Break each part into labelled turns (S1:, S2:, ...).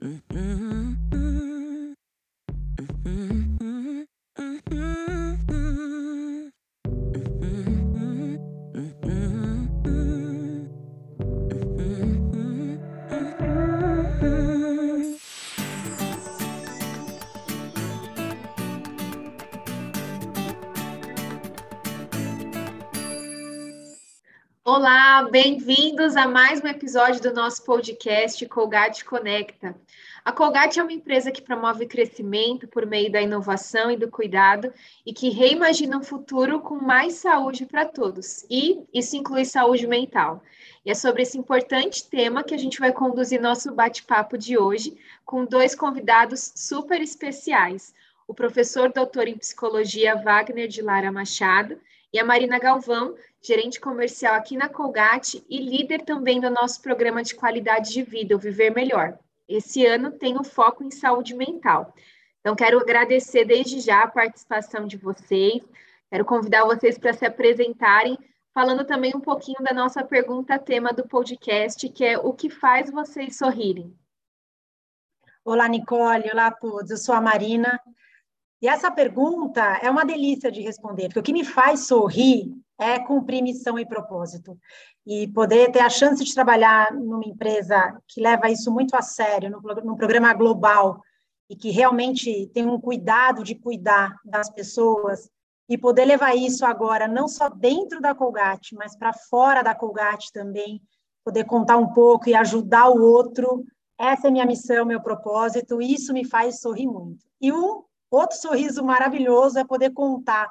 S1: Olá, bem-vindos a mais um episódio do nosso podcast Colgate Conecta. A Colgate é uma empresa que promove crescimento por meio da inovação e do cuidado e que reimagina um futuro com mais saúde para todos. E isso inclui saúde mental. E é sobre esse importante tema que a gente vai conduzir nosso bate-papo de hoje com dois convidados super especiais. O professor doutor em psicologia Wagner de Lara Machado e a Marina Galvão, gerente comercial aqui na Colgate e líder também do nosso programa de qualidade de vida, o Viver Melhor. Esse ano tem o foco em saúde mental. Então, quero agradecer desde já a participação de vocês, quero convidar vocês para se apresentarem, falando também um pouquinho da nossa pergunta tema do podcast, que é o que faz vocês sorrirem.
S2: Olá, Nicole, olá a todos, eu sou a Marina, e essa pergunta é uma delícia de responder, porque o que me faz sorrir é cumprir missão e propósito. E poder ter a chance de trabalhar numa empresa que leva isso muito a sério, num programa global, e que realmente tem um cuidado de cuidar das pessoas, e poder levar isso agora, não só dentro da Colgate, mas para fora da Colgate também, poder contar um pouco e ajudar o outro. Essa é minha missão, meu propósito, e isso me faz sorrir muito. E um Outro sorriso maravilhoso é poder contar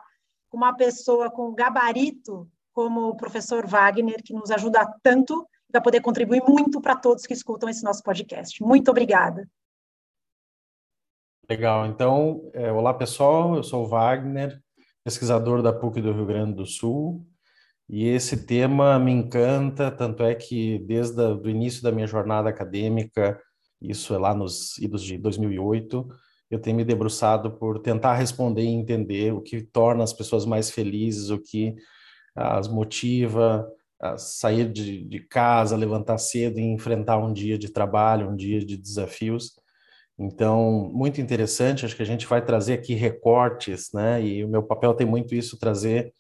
S2: com uma pessoa com gabarito como o professor Wagner, que nos ajuda tanto vai poder contribuir muito para todos que escutam esse nosso podcast. Muito obrigada.
S3: Legal. Então, é, olá pessoal, eu sou o Wagner, pesquisador da PUC do Rio Grande do Sul, e esse tema me encanta, tanto é que desde o início da minha jornada acadêmica, isso é lá nos idos de 2008, eu tenho me debruçado por tentar responder e entender o que torna as pessoas mais felizes, o que as motiva a sair de, de casa, levantar cedo e enfrentar um dia de trabalho, um dia de desafios. Então, muito interessante, acho que a gente vai trazer aqui recortes, né? E o meu papel tem muito isso, trazer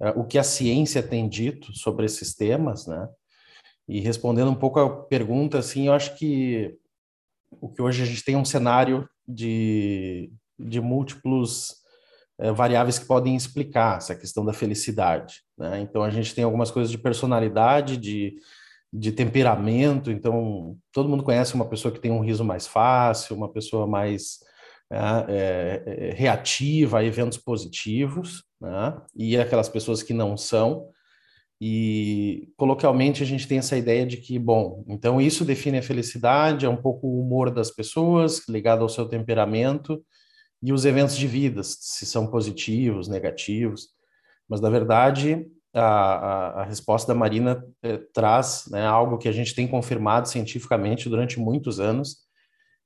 S3: uh, o que a ciência tem dito sobre esses temas, né? E respondendo um pouco a pergunta, assim, eu acho que o que hoje a gente tem um cenário de, de múltiplos é, variáveis que podem explicar essa questão da felicidade. Né? Então, a gente tem algumas coisas de personalidade, de, de temperamento. Então, todo mundo conhece uma pessoa que tem um riso mais fácil, uma pessoa mais é, é, reativa a eventos positivos, né? e aquelas pessoas que não são. E coloquialmente a gente tem essa ideia de que, bom, então isso define a felicidade, é um pouco o humor das pessoas, ligado ao seu temperamento, e os eventos de vida, se são positivos, negativos. Mas, na verdade, a, a, a resposta da Marina é, traz né, algo que a gente tem confirmado cientificamente durante muitos anos,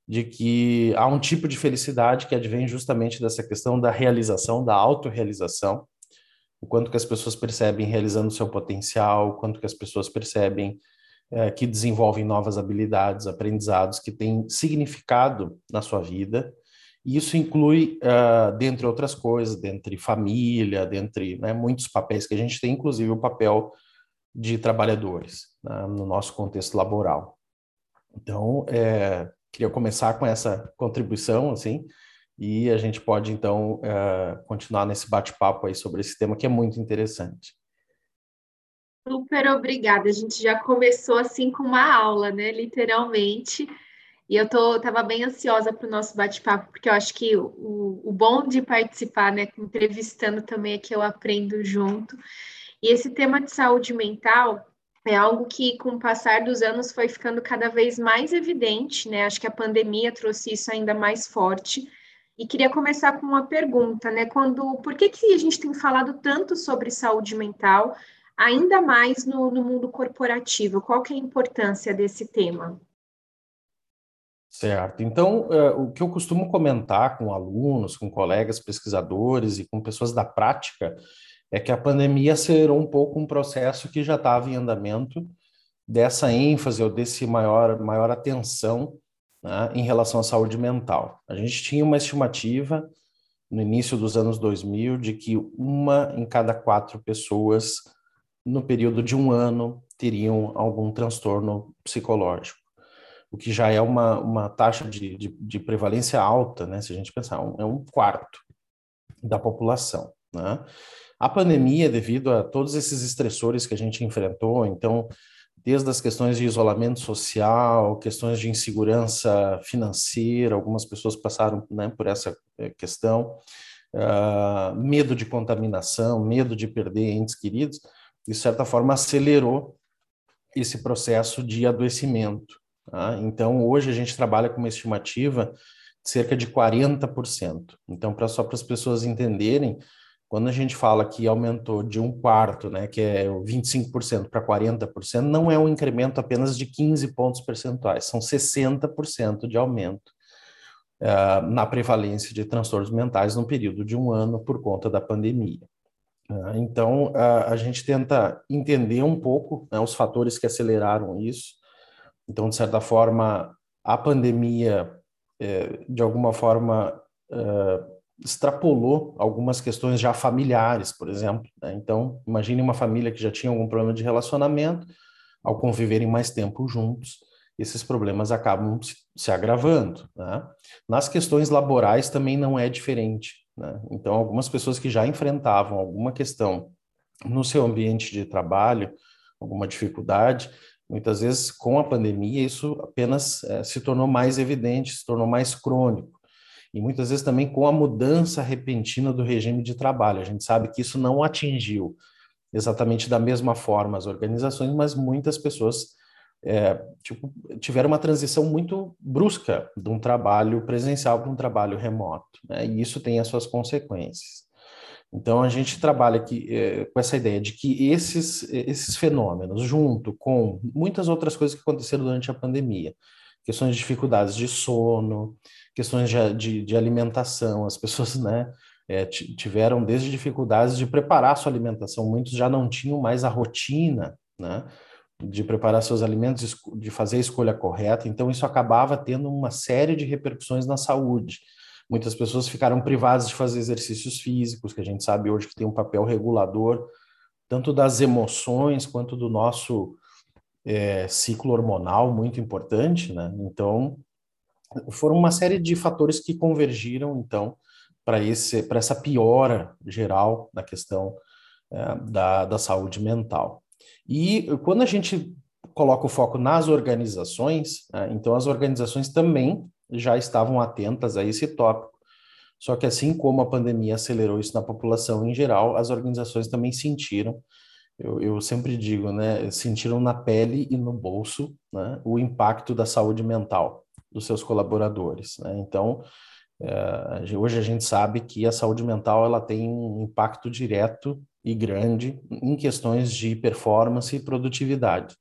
S3: de que há um tipo de felicidade que advém justamente dessa questão da realização, da autorrealização, o quanto que as pessoas percebem realizando seu potencial, o quanto que as pessoas percebem é, que desenvolvem novas habilidades, aprendizados que têm significado na sua vida. E isso inclui, uh, dentre outras coisas, dentre família, dentre né, muitos papéis que a gente tem, inclusive o papel de trabalhadores né, no nosso contexto laboral. Então, é, queria começar com essa contribuição, assim, e a gente pode, então, uh, continuar nesse bate-papo aí sobre esse tema que é muito interessante.
S1: Super obrigada. A gente já começou assim com uma aula, né? Literalmente. E eu tô, tava bem ansiosa para o nosso bate-papo, porque eu acho que o, o bom de participar, né, entrevistando também é que eu aprendo junto. E esse tema de saúde mental é algo que, com o passar dos anos, foi ficando cada vez mais evidente, né? Acho que a pandemia trouxe isso ainda mais forte. E queria começar com uma pergunta, né? Quando, por que, que a gente tem falado tanto sobre saúde mental, ainda mais no, no mundo corporativo? Qual que é a importância desse tema?
S3: Certo. Então, uh, o que eu costumo comentar com alunos, com colegas pesquisadores e com pessoas da prática é que a pandemia acelerou um pouco um processo que já estava em andamento dessa ênfase ou desse maior, maior atenção né, em relação à saúde mental. A gente tinha uma estimativa no início dos anos 2000 de que uma em cada quatro pessoas no período de um ano teriam algum transtorno psicológico, o que já é uma, uma taxa de, de, de prevalência alta, né? Se a gente pensar, um, é um quarto da população, né? A pandemia, devido a todos esses estressores que a gente enfrentou, então, desde as questões de isolamento social, questões de insegurança financeira, algumas pessoas passaram né, por essa eh, questão, uh, medo de contaminação, medo de perder entes queridos, de certa forma acelerou esse processo de adoecimento. Tá? Então, hoje a gente trabalha com uma estimativa de cerca de 40%. Então, pra, só para as pessoas entenderem, quando a gente fala que aumentou de um quarto, né, que é 25% para 40%, não é um incremento apenas de 15 pontos percentuais, são 60% de aumento uh, na prevalência de transtornos mentais no período de um ano por conta da pandemia. Uh, então, uh, a gente tenta entender um pouco né, os fatores que aceleraram isso. Então, de certa forma, a pandemia, eh, de alguma forma, extrapolou algumas questões já familiares, por exemplo. Né? Então, imagine uma família que já tinha algum problema de relacionamento, ao conviverem mais tempo juntos, esses problemas acabam se agravando. Né? Nas questões laborais também não é diferente. Né? Então, algumas pessoas que já enfrentavam alguma questão no seu ambiente de trabalho, alguma dificuldade, muitas vezes com a pandemia isso apenas é, se tornou mais evidente, se tornou mais crônico e muitas vezes também com a mudança repentina do regime de trabalho. A gente sabe que isso não atingiu exatamente da mesma forma as organizações, mas muitas pessoas é, tipo, tiveram uma transição muito brusca de um trabalho presencial para um trabalho remoto, né? e isso tem as suas consequências. Então, a gente trabalha aqui é, com essa ideia de que esses, esses fenômenos, junto com muitas outras coisas que aconteceram durante a pandemia, questões de dificuldades de sono, questões de, de, de alimentação, as pessoas, né, é, tiveram desde dificuldades de preparar sua alimentação, muitos já não tinham mais a rotina, né, de preparar seus alimentos, de fazer a escolha correta, então isso acabava tendo uma série de repercussões na saúde. Muitas pessoas ficaram privadas de fazer exercícios físicos, que a gente sabe hoje que tem um papel regulador, tanto das emoções quanto do nosso é, ciclo hormonal muito importante, né? Então, foram uma série de fatores que convergiram, então, para essa piora geral da questão é, da, da saúde mental. E quando a gente coloca o foco nas organizações, né, então as organizações também já estavam atentas a esse tópico. Só que assim como a pandemia acelerou isso na população em geral, as organizações também sentiram, eu, eu sempre digo, né, sentiram na pele e no bolso né, o impacto da saúde mental dos seus colaboradores. Né? Então, é, hoje a gente sabe que a saúde mental ela tem um impacto direto e grande em questões de performance e produtividade.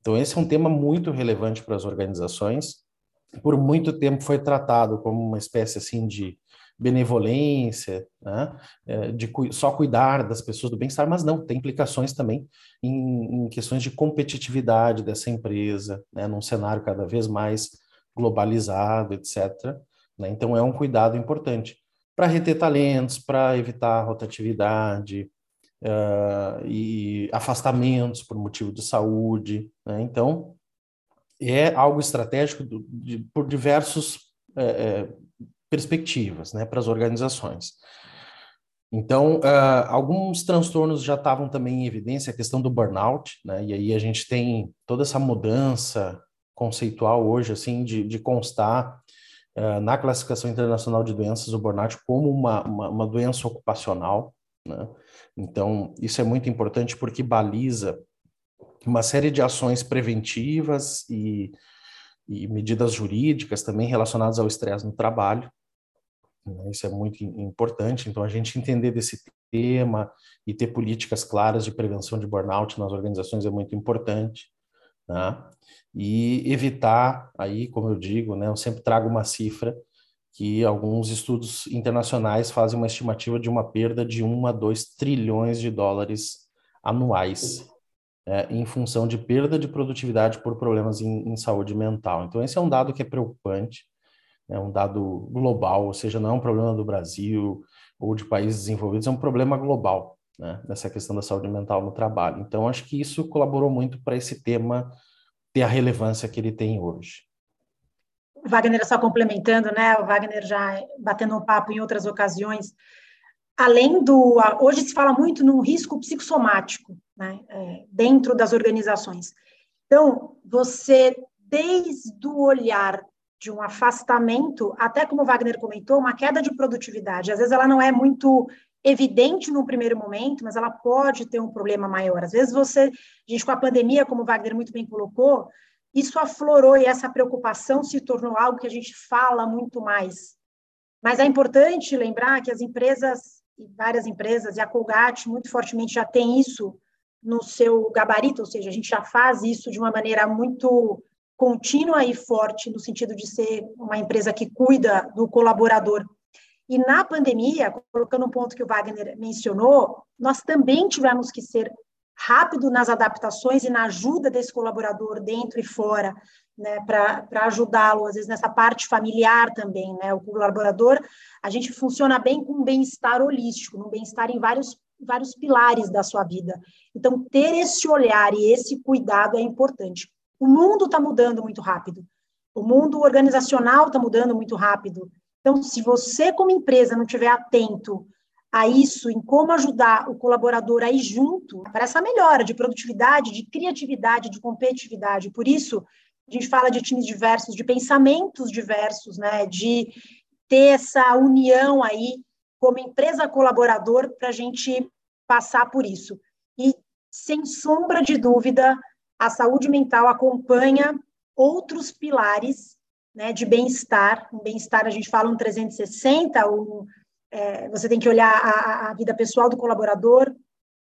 S3: Então, esse é um tema muito relevante para as organizações. Por muito tempo foi tratado como uma espécie assim de benevolência, né? É, de só cuidar das pessoas do bem-estar, mas não, tem implicações também em, em questões de competitividade dessa empresa, né? num cenário cada vez mais globalizado, etc. Né? Então, é um cuidado importante para reter talentos, para evitar rotatividade uh, e afastamentos por motivo de saúde. Né? Então, é algo estratégico do, de, por diversas é, é, perspectivas né, para as organizações. Então, uh, alguns transtornos já estavam também em evidência, a questão do burnout, né? E aí a gente tem toda essa mudança conceitual hoje, assim, de, de constar uh, na classificação internacional de doenças o burnout como uma, uma, uma doença ocupacional, né? Então, isso é muito importante porque baliza uma série de ações preventivas e, e medidas jurídicas também relacionadas ao estresse no trabalho. Né? Isso é muito importante. Então, a gente entender desse tema e ter políticas claras de prevenção de burnout nas organizações é muito importante. Né? e evitar, aí, como eu digo, né, eu sempre trago uma cifra que alguns estudos internacionais fazem uma estimativa de uma perda de 1 a 2 trilhões de dólares anuais é, em função de perda de produtividade por problemas em, em, saúde mental. Então, esse é um dado que é preocupante, é um dado global, ou seja, não é um problema do Brasil ou de países desenvolvidos, é um problema global, né, nessa questão da saúde mental no trabalho. Então, acho que isso colaborou muito para esse tema ter a relevância que ele tem hoje.
S2: Wagner só complementando, né? O Wagner já batendo um papo em outras ocasiões. Além do. Hoje se fala muito num risco psicossomático, né? É, dentro das organizações. Então, você, desde o olhar de um afastamento, até como o Wagner comentou, uma queda de produtividade. Às vezes ela não é muito evidente no primeiro momento, mas ela pode ter um problema maior. Às vezes você, gente, com a pandemia, como o Wagner muito bem colocou, isso aflorou e essa preocupação se tornou algo que a gente fala muito mais. Mas é importante lembrar que as empresas, várias empresas, e a Colgate muito fortemente já tem isso no seu gabarito, ou seja, a gente já faz isso de uma maneira muito contínua e forte, no sentido de ser uma empresa que cuida do colaborador. E na pandemia, colocando um ponto que o Wagner mencionou, nós também tivemos que ser rápido nas adaptações e na ajuda desse colaborador dentro e fora, né, para ajudá-lo, às vezes nessa parte familiar também, né, o colaborador, a gente funciona bem com um bem-estar holístico, um bem-estar em vários, vários pilares da sua vida. Então, ter esse olhar e esse cuidado é importante. O mundo está mudando muito rápido, o mundo organizacional está mudando muito rápido. Então, se você, como empresa, não estiver atento a isso, em como ajudar o colaborador a ir junto para essa melhora de produtividade, de criatividade, de competitividade. Por isso, a gente fala de times diversos, de pensamentos diversos, né? de ter essa união aí como empresa colaborador para a gente passar por isso. E, sem sombra de dúvida, a saúde mental acompanha outros pilares né, de bem-estar. Um bem-estar, a gente fala um 360, um é, você tem que olhar a, a, vida pessoal do colaborador,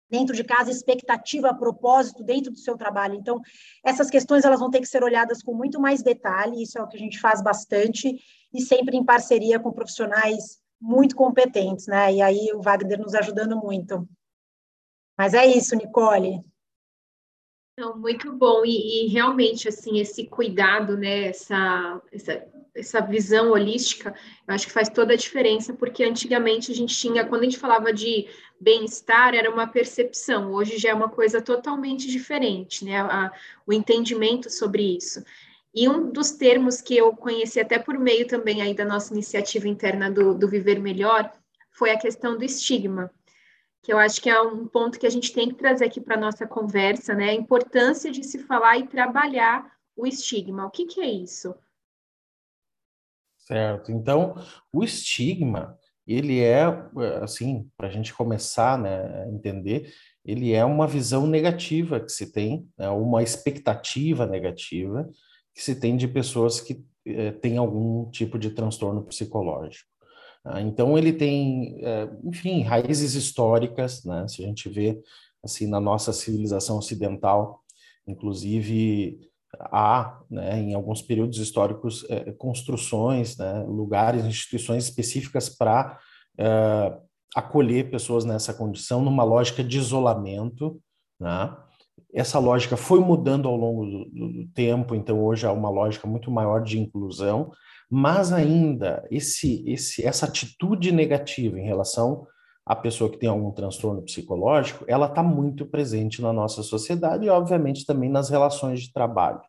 S2: dentro de casa, expectativa, propósito dentro do seu trabalho. Então, essas questões elas vão ter que ser olhadas com muito mais detalhe, isso é o que a gente faz bastante, e sempre em parceria com profissionais muito competentes, né? E aí o Wagner nos ajudando muito. Mas é isso, Nicole.
S1: Não, muito bom. E, e, realmente, assim, esse cuidado, né, essa, essa essa visão holística, eu acho que faz toda a diferença, porque antigamente a gente tinha, quando a gente falava de bem-estar, era uma percepção, hoje já é uma coisa totalmente diferente, né? A, o entendimento sobre isso. E um dos termos que eu conheci até por meio também aí da nossa iniciativa interna do, do Viver Melhor foi a questão do estigma, que eu acho que é um ponto que a gente tem que trazer aqui para a nossa conversa, né? A importância de se falar e trabalhar o estigma. O que, que é isso?
S3: Certo. Então, o estigma, ele é, assim, para a gente começar né, a entender, ele é uma visão negativa que se tem, né, uma expectativa negativa que se tem de pessoas que eh, têm algum tipo de transtorno psicológico. Ah, então, ele tem, eh, enfim, raízes históricas, né? Se a gente vê, assim, na nossa civilização ocidental, inclusive há, né, em alguns períodos históricos, é, construções, né, lugares, instituições específicas para é, acolher pessoas nessa condição, numa lógica de isolamento. Né? Essa lógica foi mudando ao longo do, do tempo, então hoje há uma lógica muito maior de inclusão, mas ainda esse, esse, essa atitude negativa em relação à pessoa que tem algum transtorno psicológico, ela está muito presente na nossa sociedade e, obviamente, também nas relações de trabalho.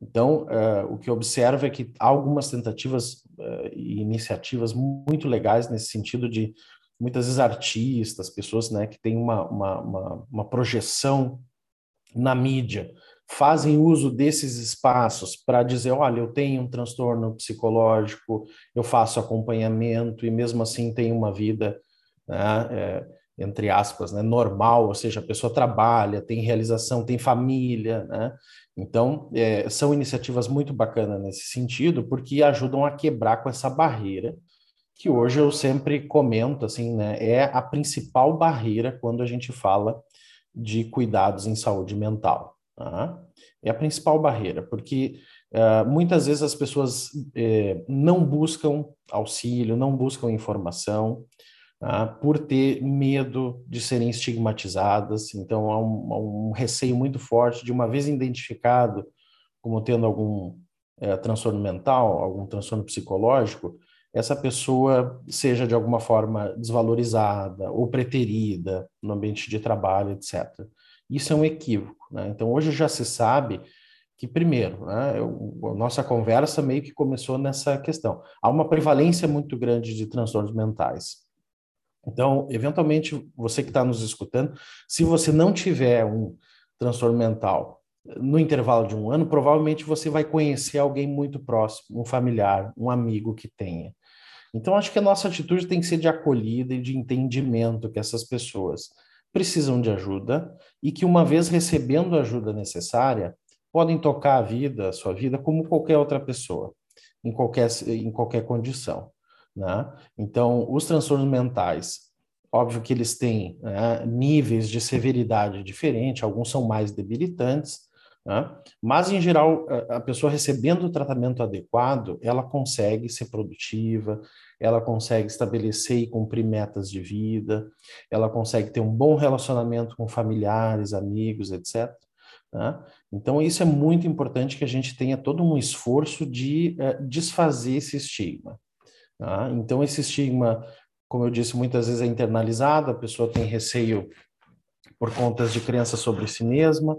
S3: Então, uh, o que observo é que há algumas tentativas uh, e iniciativas muito legais nesse sentido de muitas vezes artistas, pessoas né, que têm uma, uma, uma, uma projeção na mídia, fazem uso desses espaços para dizer, olha, eu tenho um transtorno psicológico, eu faço acompanhamento e mesmo assim tenho uma vida né, é, entre aspas, né, normal, ou seja, a pessoa trabalha, tem realização, tem família, né? Então, é, são iniciativas muito bacanas nesse sentido, porque ajudam a quebrar com essa barreira, que hoje eu sempre comento, assim, né, é a principal barreira quando a gente fala de cuidados em saúde mental. Tá? É a principal barreira, porque uh, muitas vezes as pessoas uh, não buscam auxílio, não buscam informação, ah, por ter medo de serem estigmatizadas. Então, há um, um, receio muito forte de, uma vez identificado como tendo algum é, transtorno mental, algum transtorno psicológico, essa pessoa seja de alguma forma desvalorizada ou preterida no ambiente de trabalho, etc. Isso é um equívoco. Né? Então, hoje já se sabe que, primeiro, né, eu, a nossa conversa meio que começou nessa questão. Há uma prevalência muito grande de transtornos mentais. Então, eventualmente, você que está nos escutando, se você não tiver um transtorno mental no intervalo de um ano, provavelmente você vai conhecer alguém muito próximo, um familiar, um amigo que tenha. Então, acho que a nossa atitude tem que ser de acolhida e de entendimento que essas pessoas precisam de ajuda e que, uma vez recebendo a ajuda necessária, podem tocar a vida, a sua vida, como qualquer outra pessoa, em qualquer, em qualquer condição. Né? Então, os transtornos mentais, óbvio que eles têm né, níveis de severidade diferentes, alguns são mais debilitantes? Mas, em geral, a pessoa recebendo o tratamento adequado, ela consegue ser produtiva, ela consegue estabelecer e cumprir metas de vida, ela consegue ter um bom relacionamento com familiares, amigos, etc. Né? Então, isso é muito importante que a gente tenha todo um esforço de uh, desfazer esse estigma. Tá? Então, esse estigma, como eu disse, muitas vezes é internalizado, a pessoa tem receio por contas de crenças sobre si mesma,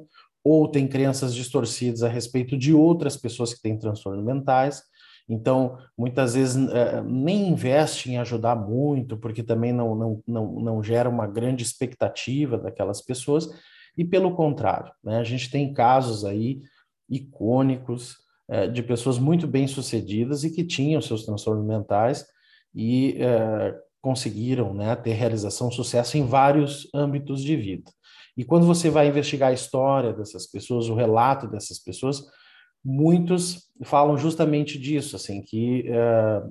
S3: ou tem crenças distorcidas a respeito de outras pessoas que têm transtornos mentais. Então, muitas vezes é, nem investe em ajudar muito, porque também não, não, não, não gera uma grande expectativa daquelas pessoas, e pelo contrário, né, a gente tem casos aí icônicos é, de pessoas muito bem-sucedidas e que tinham seus transtornos mentais e é, conseguiram né, ter realização, sucesso em vários âmbitos de vida. E quando você vai investigar a história dessas pessoas, o relato dessas pessoas, muitos falam justamente disso, assim, que uh,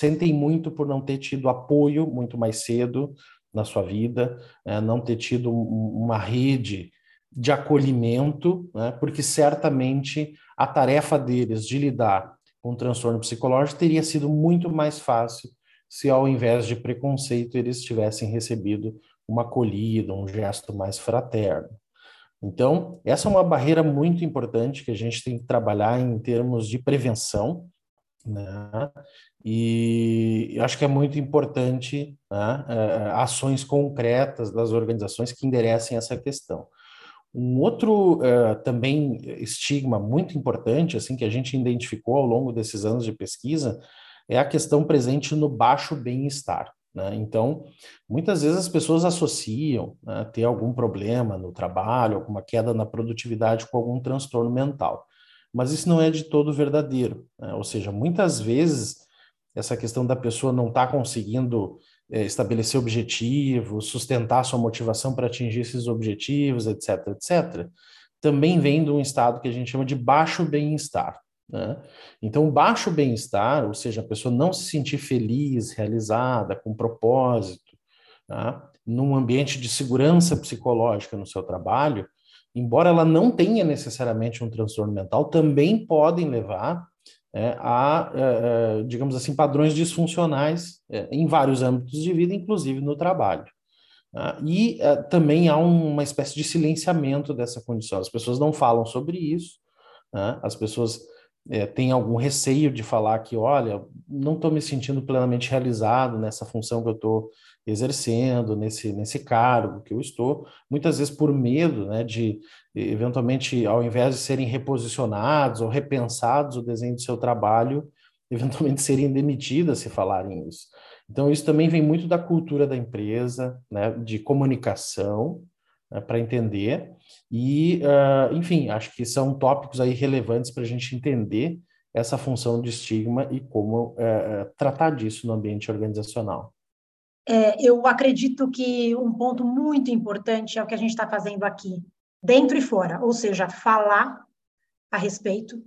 S3: sentem muito por não ter tido apoio muito mais cedo na sua vida, uh, não ter tido um, uma rede de acolhimento, né, porque certamente a tarefa deles de lidar com o transtorno psicológico teria sido muito mais fácil se, ao invés de preconceito, eles tivessem recebido uma acolhida, um gesto mais fraterno. Então, essa é uma barreira muito importante que a gente tem que trabalhar em termos de prevenção, né? E acho que é muito importante né, é, ações concretas das organizações que enderecem essa questão. Um outro uh, também estigma muito importante, assim, que a gente identificou ao longo desses anos de pesquisa, é a questão presente no baixo bem-estar. Né? Então, muitas vezes as pessoas associam né, ter algum problema no trabalho, alguma queda na produtividade com algum transtorno mental. Mas isso não é de todo verdadeiro. Né? Ou seja, muitas vezes essa questão da pessoa não estar tá conseguindo é, estabelecer objetivos, sustentar sua motivação para atingir esses objetivos, etc., etc., também vem de um estado que a gente chama de baixo bem-estar. Né? Então, baixo bem-estar, ou seja, a pessoa não se sentir feliz, realizada, com propósito, tá? num ambiente de segurança psicológica no seu trabalho, embora ela não tenha necessariamente um transtorno mental, também podem levar é, a, é, digamos assim, padrões disfuncionais é, em vários âmbitos de vida, inclusive no trabalho. Tá? E também há uma espécie de silenciamento dessa condição. As pessoas não falam sobre isso, né? as pessoas é, têm algum receio de falar que, olha, não estou me sentindo plenamente realizado nessa função que eu estou exercendo, nesse, nesse cargo que eu estou, muitas vezes por medo né, de, eventualmente, ao invés de serem reposicionados ou repensados o desenho do seu trabalho, eventualmente serem demitidas se falarem isso. Então, isso também vem muito da cultura da empresa, né, de comunicação, para entender. E, uh, enfim, acho que são tópicos aí relevantes para a gente entender essa função de estigma e como uh, tratar disso no ambiente organizacional.
S2: É, eu acredito que um ponto muito importante é o que a gente está fazendo aqui, dentro e fora, ou seja, falar a respeito,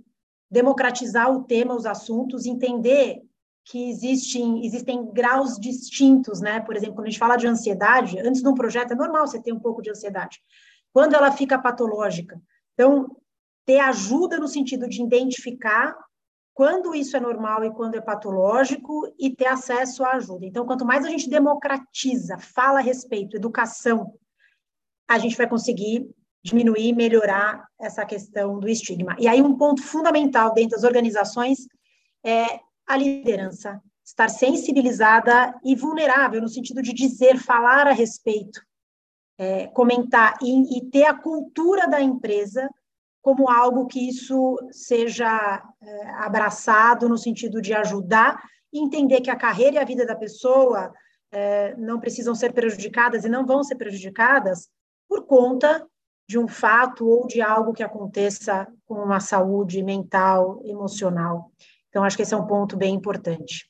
S2: democratizar o tema, os assuntos, entender que existem, existem graus distintos, né? Por exemplo, quando a gente fala de ansiedade, antes de um projeto é normal você ter um pouco de ansiedade. Quando ela fica patológica, então ter ajuda no sentido de identificar quando isso é normal e quando é patológico e ter acesso à ajuda. Então, quanto mais a gente democratiza, fala a respeito, educação, a gente vai conseguir diminuir, melhorar essa questão do estigma. E aí um ponto fundamental dentro das organizações é a liderança, estar sensibilizada e vulnerável no sentido de dizer, falar a respeito, é, comentar e, e ter a cultura da empresa como algo que isso seja é, abraçado no sentido de ajudar e entender que a carreira e a vida da pessoa é, não precisam ser prejudicadas e não vão ser prejudicadas por conta de um fato ou de algo que aconteça com a saúde mental, emocional. Então, acho que esse é um ponto bem importante.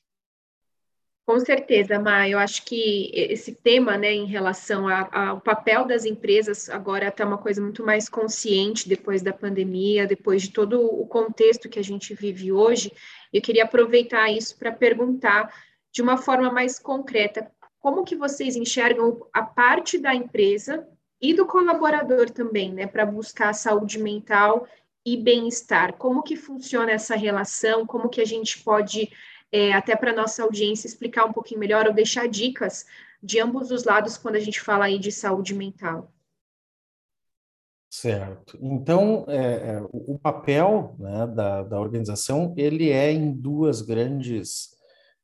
S1: Com certeza, Ma, eu acho que esse tema, né, em relação ao papel das empresas, agora está uma coisa muito mais consciente depois da pandemia, depois de todo o contexto que a gente vive hoje. Eu queria aproveitar isso para perguntar de uma forma mais concreta, como que vocês enxergam a parte da empresa e do colaborador também, né, para buscar saúde mental e bem-estar? Como que funciona essa relação? Como que a gente pode é, até para nossa audiência explicar um pouquinho melhor ou deixar dicas de ambos os lados quando a gente fala aí de saúde mental.
S3: Certo. Então, é, é, o papel né, da, da organização, ele é em duas grandes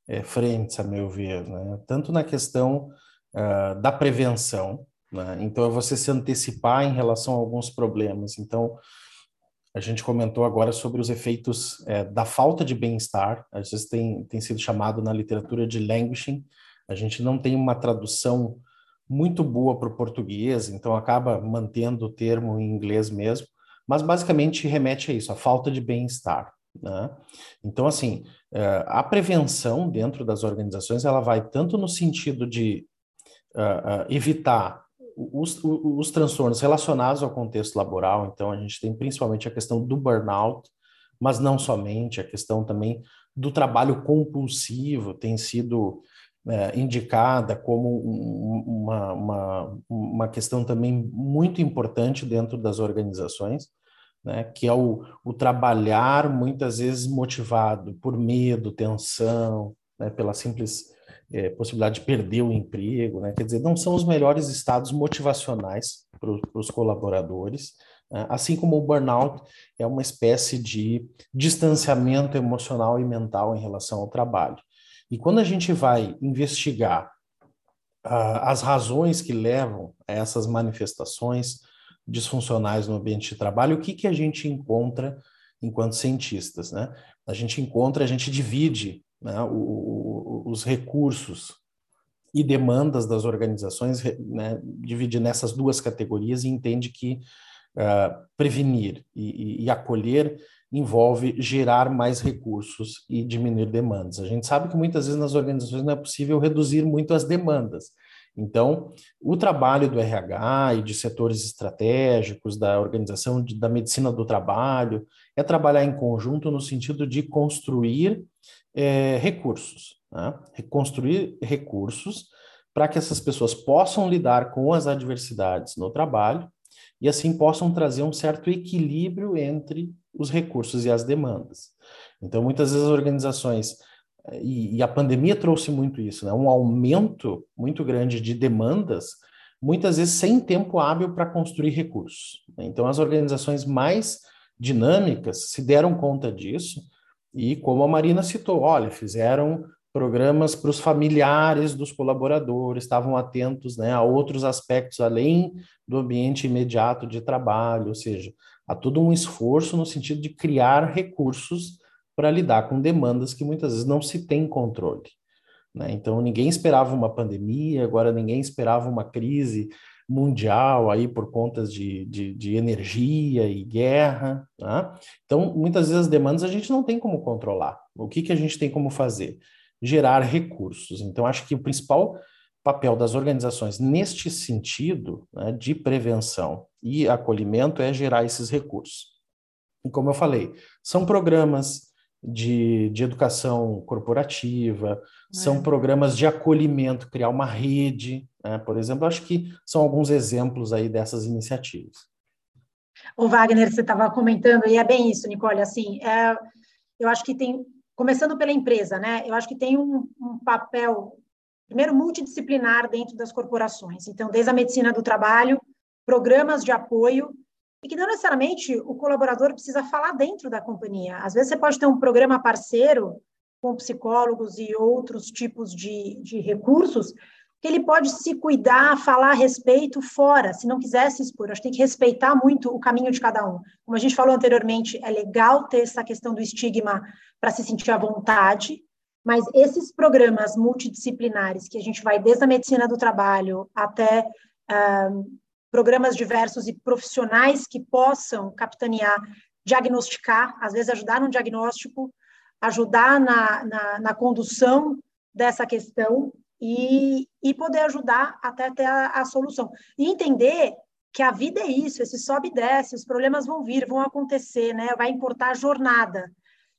S3: é, frentes, a meu ver, né? tanto na questão uh, da prevenção, né? então é você se antecipar em relação a alguns problemas. Então, a gente comentou agora sobre os efeitos é, da falta de bem-estar, às vezes tem, tem sido chamado na literatura de languishing, a gente não tem uma tradução muito boa para o português, então acaba mantendo o termo em inglês mesmo, mas basicamente remete a isso, a falta de bem-estar. Né? Então, assim, é, a prevenção dentro das organizações, ela vai tanto no sentido de uh, uh, evitar os, os transtornos relacionados ao contexto laboral, então a gente tem principalmente a questão do burnout, mas não somente, a questão também do trabalho compulsivo tem sido é, indicada como uma, uma, uma questão também muito importante dentro das organizações, né, que é o, o trabalhar muitas vezes motivado por medo, tensão, né, pela simples é, possibilidade de perder o emprego, né? quer dizer, não são os melhores estados motivacionais para os colaboradores, né? assim como o burnout é uma espécie de distanciamento emocional e mental em relação ao trabalho. E quando a gente vai investigar uh, as razões que levam a essas manifestações disfuncionais no ambiente de trabalho, o que, que a gente encontra enquanto cientistas? Né? A gente encontra, a gente divide né, o, o, os recursos e demandas das organizações, né, divide nessas duas categorias e entende que uh, prevenir e, e, acolher envolve gerar mais recursos e diminuir demandas. A gente sabe que muitas vezes nas organizações não é possível reduzir muito as demandas. Então, o trabalho do RH e de setores estratégicos, da organização de, da medicina do trabalho, é trabalhar em conjunto no sentido de construir é, recursos, né? reconstruir recursos para que essas pessoas possam lidar com as adversidades no trabalho e assim possam trazer um certo equilíbrio entre os recursos e as demandas. Então, muitas vezes as organizações e, e a pandemia trouxe muito isso, né? Um aumento muito grande de demandas, muitas vezes sem tempo hábil para construir recursos. Então, as organizações mais dinâmicas se deram conta disso e, como a Marina citou, olha, fizeram programas para os familiares dos colaboradores, estavam atentos né, a outros aspectos além do ambiente imediato de trabalho, ou seja, há todo um esforço no sentido de criar recursos para lidar com demandas que muitas vezes não se tem controle. Né? Então, ninguém esperava uma pandemia, agora ninguém esperava uma crise mundial aí por contas de, de, de energia e guerra. Né? Então, muitas vezes as demandas a gente não tem como controlar. O que, que a gente tem como fazer? Gerar recursos. Então, acho que o principal papel das organizações neste sentido né, de prevenção e acolhimento é gerar esses recursos. E como eu falei, são programas de, de educação corporativa, é. são programas de acolhimento, criar uma rede, né? por exemplo, acho que são alguns exemplos aí dessas iniciativas.
S2: O Wagner, você estava comentando, e é bem isso, Nicole, assim, é, eu acho que tem, começando pela empresa, né? Eu acho que tem um, um papel, primeiro, multidisciplinar dentro das corporações. Então, desde a medicina do trabalho, programas de apoio, e que não necessariamente o colaborador precisa falar dentro da companhia. Às vezes você pode ter um programa parceiro com psicólogos e outros tipos de, de recursos que ele pode se cuidar, falar a respeito fora, se não quiser se expor. Acho que tem que respeitar muito o caminho de cada um. Como a gente falou anteriormente, é legal ter essa questão do estigma para se sentir à vontade, mas esses programas multidisciplinares, que a gente vai desde a medicina do trabalho até uh, programas diversos e profissionais que possam capitanear, diagnosticar, às vezes ajudar no diagnóstico, ajudar na, na, na condução dessa questão e, e poder ajudar até ter a, a solução. E entender que a vida é isso, esse sobe e desce, os problemas vão vir, vão acontecer, né? Vai importar a jornada.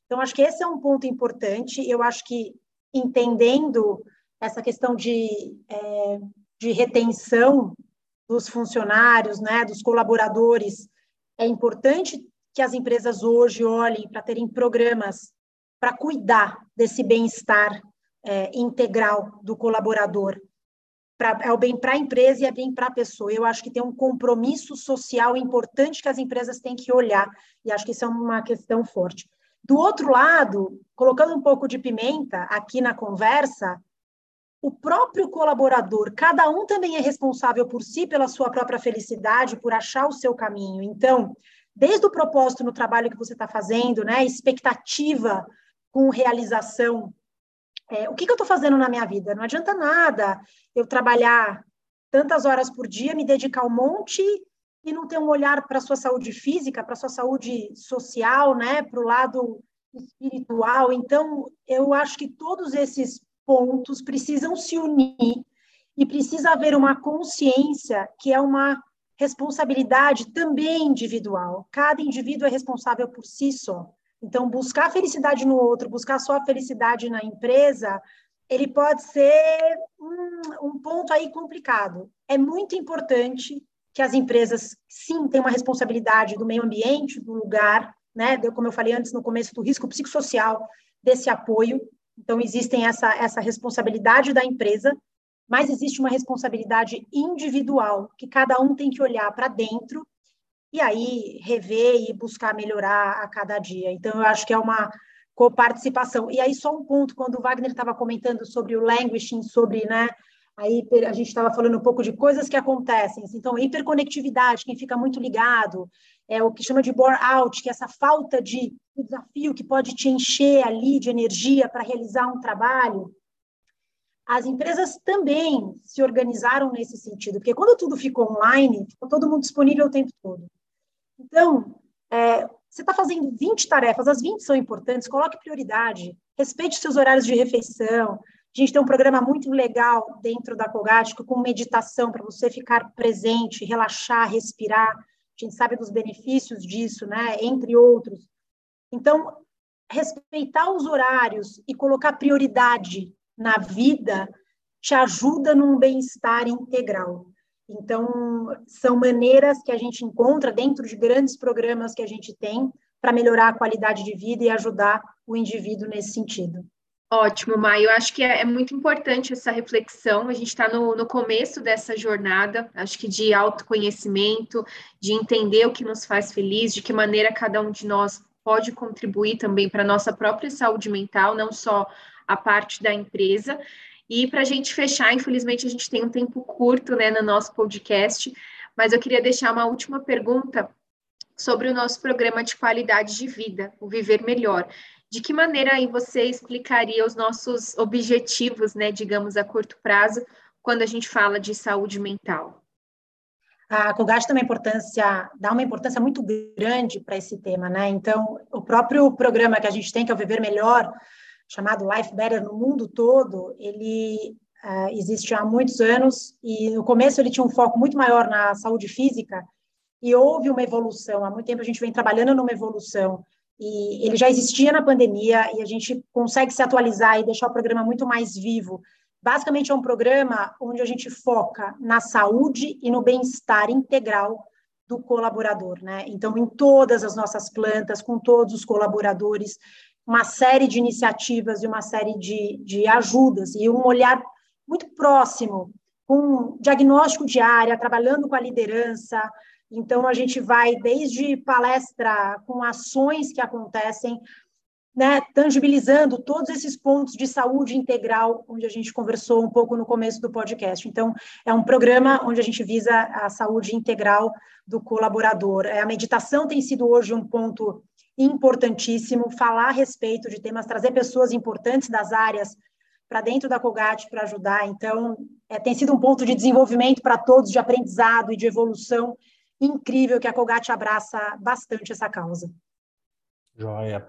S2: Então, acho que esse é um ponto importante. Eu acho que entendendo essa questão de, é, de retenção dos funcionários, né, dos colaboradores, é importante que as empresas hoje olhem para terem programas para cuidar desse bem-estar é, integral do colaborador. Pra, é o bem para a empresa e é bem para a pessoa. Eu acho que tem um compromisso social importante que as empresas têm que olhar, e acho que isso é uma questão forte. Do outro lado, colocando um pouco de pimenta aqui na conversa, o próprio colaborador, cada um também é responsável por si, pela sua própria felicidade, por achar o seu caminho. Então, desde o propósito no trabalho que você está fazendo, né, expectativa com realização é, o que, que eu estou fazendo na minha vida? Não adianta nada eu trabalhar tantas horas por dia, me dedicar um monte e não ter um olhar para a sua saúde física, para a sua saúde social, né, para o lado espiritual. Então, eu acho que todos esses pontos precisam se unir e precisa haver uma consciência que é uma responsabilidade também individual. Cada indivíduo é responsável por si só. Então, buscar felicidade no outro, buscar só a felicidade na empresa, ele pode ser um, um ponto aí complicado. É muito importante que as empresas, sim, tenham uma responsabilidade do meio ambiente, do lugar, né? Como eu falei antes no começo, do risco psicossocial, desse apoio. Então, existem essa, essa responsabilidade da empresa, mas existe uma responsabilidade individual, que cada um tem que olhar para dentro e aí rever e buscar melhorar a cada dia. Então, eu acho que é uma coparticipação. E aí, só um ponto, quando o Wagner estava comentando sobre o languishing, sobre, né, aí a gente estava falando um pouco de coisas que acontecem. Então, hiperconectividade, quem fica muito ligado, é o que chama de bore-out, que é essa falta de desafio que pode te encher ali de energia para realizar um trabalho. As empresas também se organizaram nesse sentido, porque quando tudo ficou online, ficou todo mundo disponível o tempo todo. Então, é, você está fazendo 20 tarefas, as 20 são importantes, coloque prioridade, respeite seus horários de refeição. A gente tem um programa muito legal dentro da Colgático com meditação para você ficar presente, relaxar, respirar. A gente sabe dos benefícios disso, né? Entre outros. Então, respeitar os horários e colocar prioridade na vida te ajuda num bem-estar integral. Então, são maneiras que a gente encontra dentro de grandes programas que a gente tem para melhorar a qualidade de vida e ajudar o indivíduo nesse sentido.
S1: Ótimo, Maio. Eu acho que é, é, muito importante essa reflexão. A gente está no, no começo dessa jornada, acho que de autoconhecimento, de entender o que nos faz feliz, de que maneira cada um de nós pode contribuir também para a nossa própria saúde mental, não só a parte da empresa. E para a gente fechar, infelizmente a gente tem um tempo curto né, no nosso podcast, mas eu queria deixar uma última pergunta sobre o nosso programa de qualidade de vida, o Viver Melhor. De que maneira aí você explicaria os nossos objetivos, né, digamos, a curto prazo, quando a gente fala de saúde mental?
S2: A Colgate uma importância, dá uma importância muito grande para esse tema, né? Então, o próprio programa que a gente tem, que é o Viver Melhor, chamado Life Better no mundo todo, ele uh, existe há muitos anos e no começo ele tinha um foco muito maior na saúde física e houve uma evolução. Há muito tempo a gente vem trabalhando numa evolução e ele já existia na pandemia e a gente consegue se atualizar e deixar o programa muito mais vivo. Basicamente é um programa onde a gente foca na saúde e no bem-estar integral do colaborador, né? Então, em todas as nossas plantas, com todos os colaboradores, uma série de iniciativas e uma série de, de ajudas e um olhar muito próximo, com diagnóstico de área, trabalhando com a liderança. Então, a gente vai desde palestra com ações que acontecem, né, tangibilizando todos esses pontos de saúde integral, onde a gente conversou um pouco no começo do podcast. Então, é um programa onde a gente visa a saúde integral do colaborador. É, a meditação tem sido hoje um ponto importantíssimo, falar a respeito de temas, trazer pessoas importantes das áreas para dentro da Colgate para ajudar. Então, é, tem sido um ponto de desenvolvimento para todos, de aprendizado e de evolução incrível que a Colgate abraça bastante essa causa.
S3: Joia.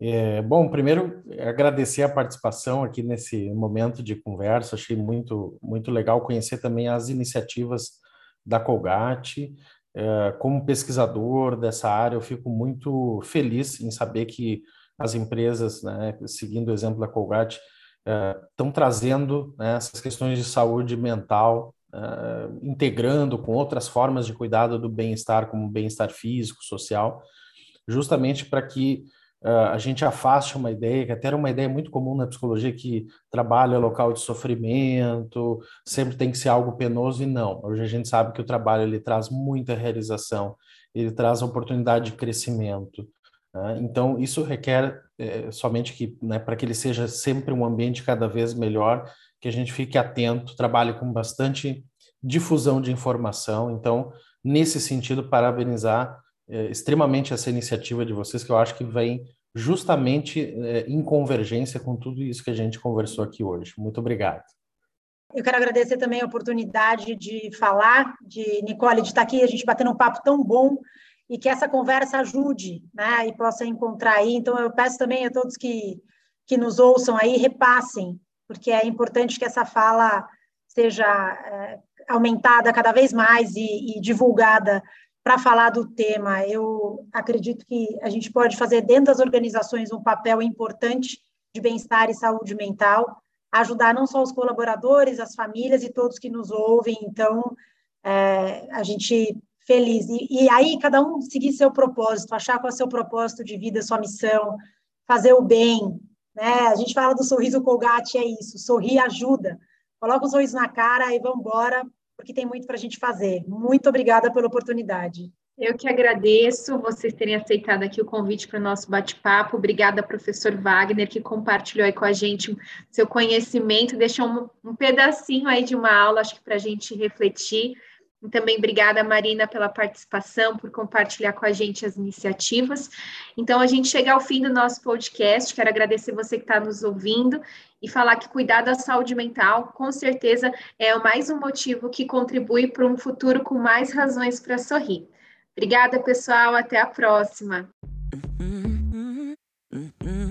S3: É, bom, primeiro agradecer a participação aqui nesse momento de conversa. Achei muito muito legal conhecer também as iniciativas da Colgate. É, como pesquisador dessa área, eu fico muito feliz em saber que as empresas, né, seguindo o exemplo da Colgate, estão é, trazendo né, essas questões de saúde mental, é, integrando com outras formas de cuidado do bem-estar, como bem-estar físico, social, justamente para que uh, a gente afaste uma ideia, que até era uma ideia muito comum na psicologia, que trabalho é local de sofrimento, sempre tem que ser algo penoso, e não. Hoje a gente sabe que o trabalho ele traz muita realização, ele traz oportunidade de crescimento. Né? Então, isso requer é, somente que, né, para que ele seja sempre um ambiente cada vez melhor, que a gente fique atento, trabalhe com bastante difusão de informação. Então, nesse sentido, parabenizar é, extremamente essa iniciativa de vocês, que eu acho que vem justamente é, em convergência com tudo isso que a gente conversou aqui hoje. Muito obrigado.
S2: Eu quero agradecer também a oportunidade de falar, de Nicole, de estar aqui, a gente batendo um papo tão bom e que essa conversa ajude, né, e possa encontrar aí. Então, eu peço também a todos que, que nos ouçam aí, repassem, porque é importante que essa fala seja é, aumentada cada vez mais e, e divulgada para falar do tema. Eu acredito que a gente pode fazer dentro das organizações um papel importante de bem-estar e saúde mental, ajudar não só os colaboradores, as famílias e todos que nos ouvem. Então, é, a gente feliz. E, e, aí, cada um seguir seu propósito, achar qual é o seu propósito de vida, sua missão, fazer o bem. Né? A gente fala do sorriso Colgate, é isso, sorrir ajuda. Coloca um sorriso na cara e vamos embora, porque tem muito para a gente fazer. Muito obrigada pela oportunidade.
S1: Eu que agradeço vocês terem aceitado aqui o convite para o nosso bate-papo. Obrigada, professor Wagner, que compartilhou aí com a gente seu conhecimento, deixou um, um pedacinho aí de uma aula, acho que para a gente refletir. E também obrigada, Marina, pela participação, por compartilhar com a gente as iniciativas. Então, a gente chega ao fim do nosso podcast. Quero agradecer você que está nos ouvindo e falar que cuidar da saúde mental, com certeza, é mais um motivo que contribui para um futuro com mais razões para sorrir. Obrigada, pessoal. Até a próxima. Uhum, uhum, uhum.